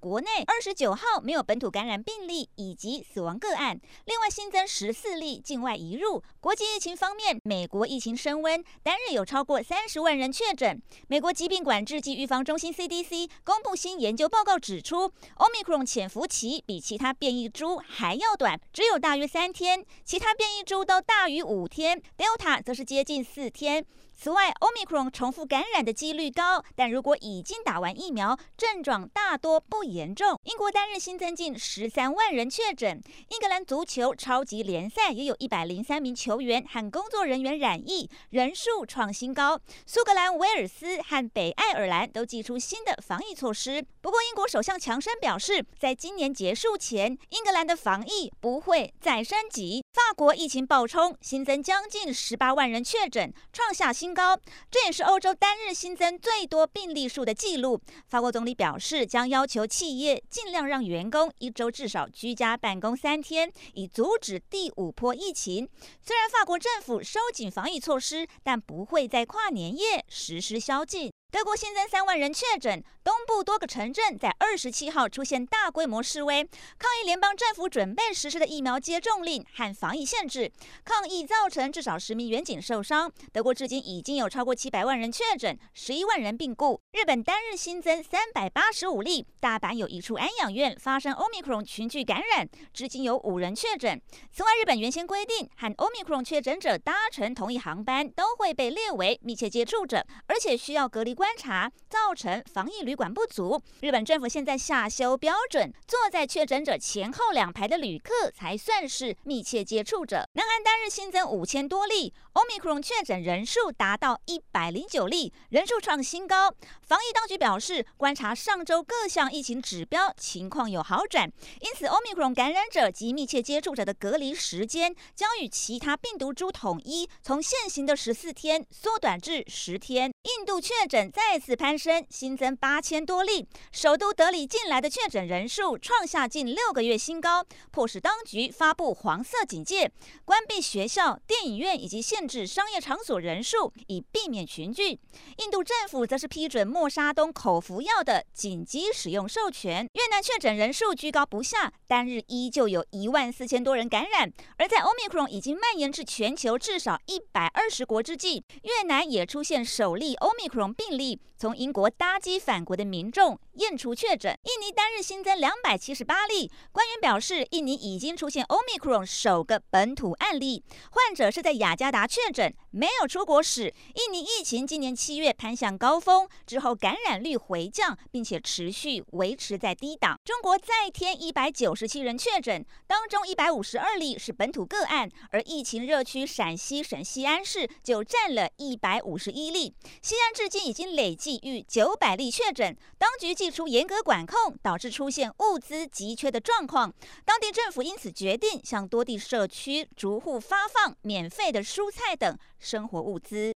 国内二十九号没有本土感染病例以及死亡个案，另外新增十四例境外移入。国际疫情方面，美国疫情升温，单日有超过三十万人确诊。美国疾病管制及预防中心 CDC 公布新研究报告指出，Omicron 潜伏期比其他变异株还要短，只有大约三天，其他变异株都大于五天，Delta 则是接近四天。此外，Omicron 重复感染的几率高，但如果已经打完疫苗，症状大多不严重。英国单日新增近十三万人确诊，英格兰足球超级联赛也有一百零三名球员和工作人员染疫，人数创新高。苏格兰、威尔斯和北爱尔兰都祭出新的防疫措施。不过，英国首相强生表示，在今年结束前，英格兰的防疫不会再升级。法国疫情暴冲，新增将近十八万人确诊，创下新高，这也是欧洲单日新增最多病例数的记录。法国总理表示，将要求企业尽量让员工一周至少居家办公三天，以阻止第五波疫情。虽然法国政府收紧防疫措施，但不会在跨年夜实施宵禁。德国新增三万人确诊，东部多个城镇在二十七号出现大规模示威，抗议联邦政府准备实施的疫苗接种令和防疫限制。抗议造成至少十名远警受伤。德国至今已经有超过七百万人确诊，十一万人病故。日本单日新增三百八十五例，大阪有一处安养院发生 Omicron 群聚感染，至今有五人确诊。此外，日本原先规定和 Omicron 确诊者搭乘同一航班都会被列为密切接触者，而且需要隔离。观察造成防疫旅馆不足，日本政府现在下修标准，坐在确诊者前后两排的旅客才算是密切接触者。南韩单日新增五千多例，Omicron 确诊人数达到一百零九例，人数创新高。防疫当局表示，观察上周各项疫情指标情况有好转，因此 Omicron 感染者及密切接触者的隔离时间将与其他病毒株统一，从现行的十四天缩短至十天。印度确诊。再次攀升，新增八千多例。首都德里近来的确诊人数创下近六个月新高，迫使当局发布黄色警戒，关闭学校、电影院以及限制商业场所人数，以避免群聚。印度政府则是批准默沙东口服药的紧急使用授权。越南确诊人数居高不下，单日依旧有一万四千多人感染。而在 Omicron 已经蔓延至全球至少一百二十国之际，越南也出现首例 Omicron 病例。从英国搭机返国的民众验出确诊，印尼单日新增两百七十八例。官员表示，印尼已经出现 Omicron 首个本土案例，患者是在雅加达确诊，没有出国史。印尼疫情今年七月攀向高峰之后，感染率回降，并且持续维持在低档。中国再添一百九十七人确诊，当中一百五十二例是本土个案，而疫情热区陕西省西安市就占了一百五十一例。西安至今已经累计逾九百例确诊，当局祭出严格管控，导致出现物资急缺的状况。当地政府因此决定向多地社区逐户发放免费的蔬菜等生活物资。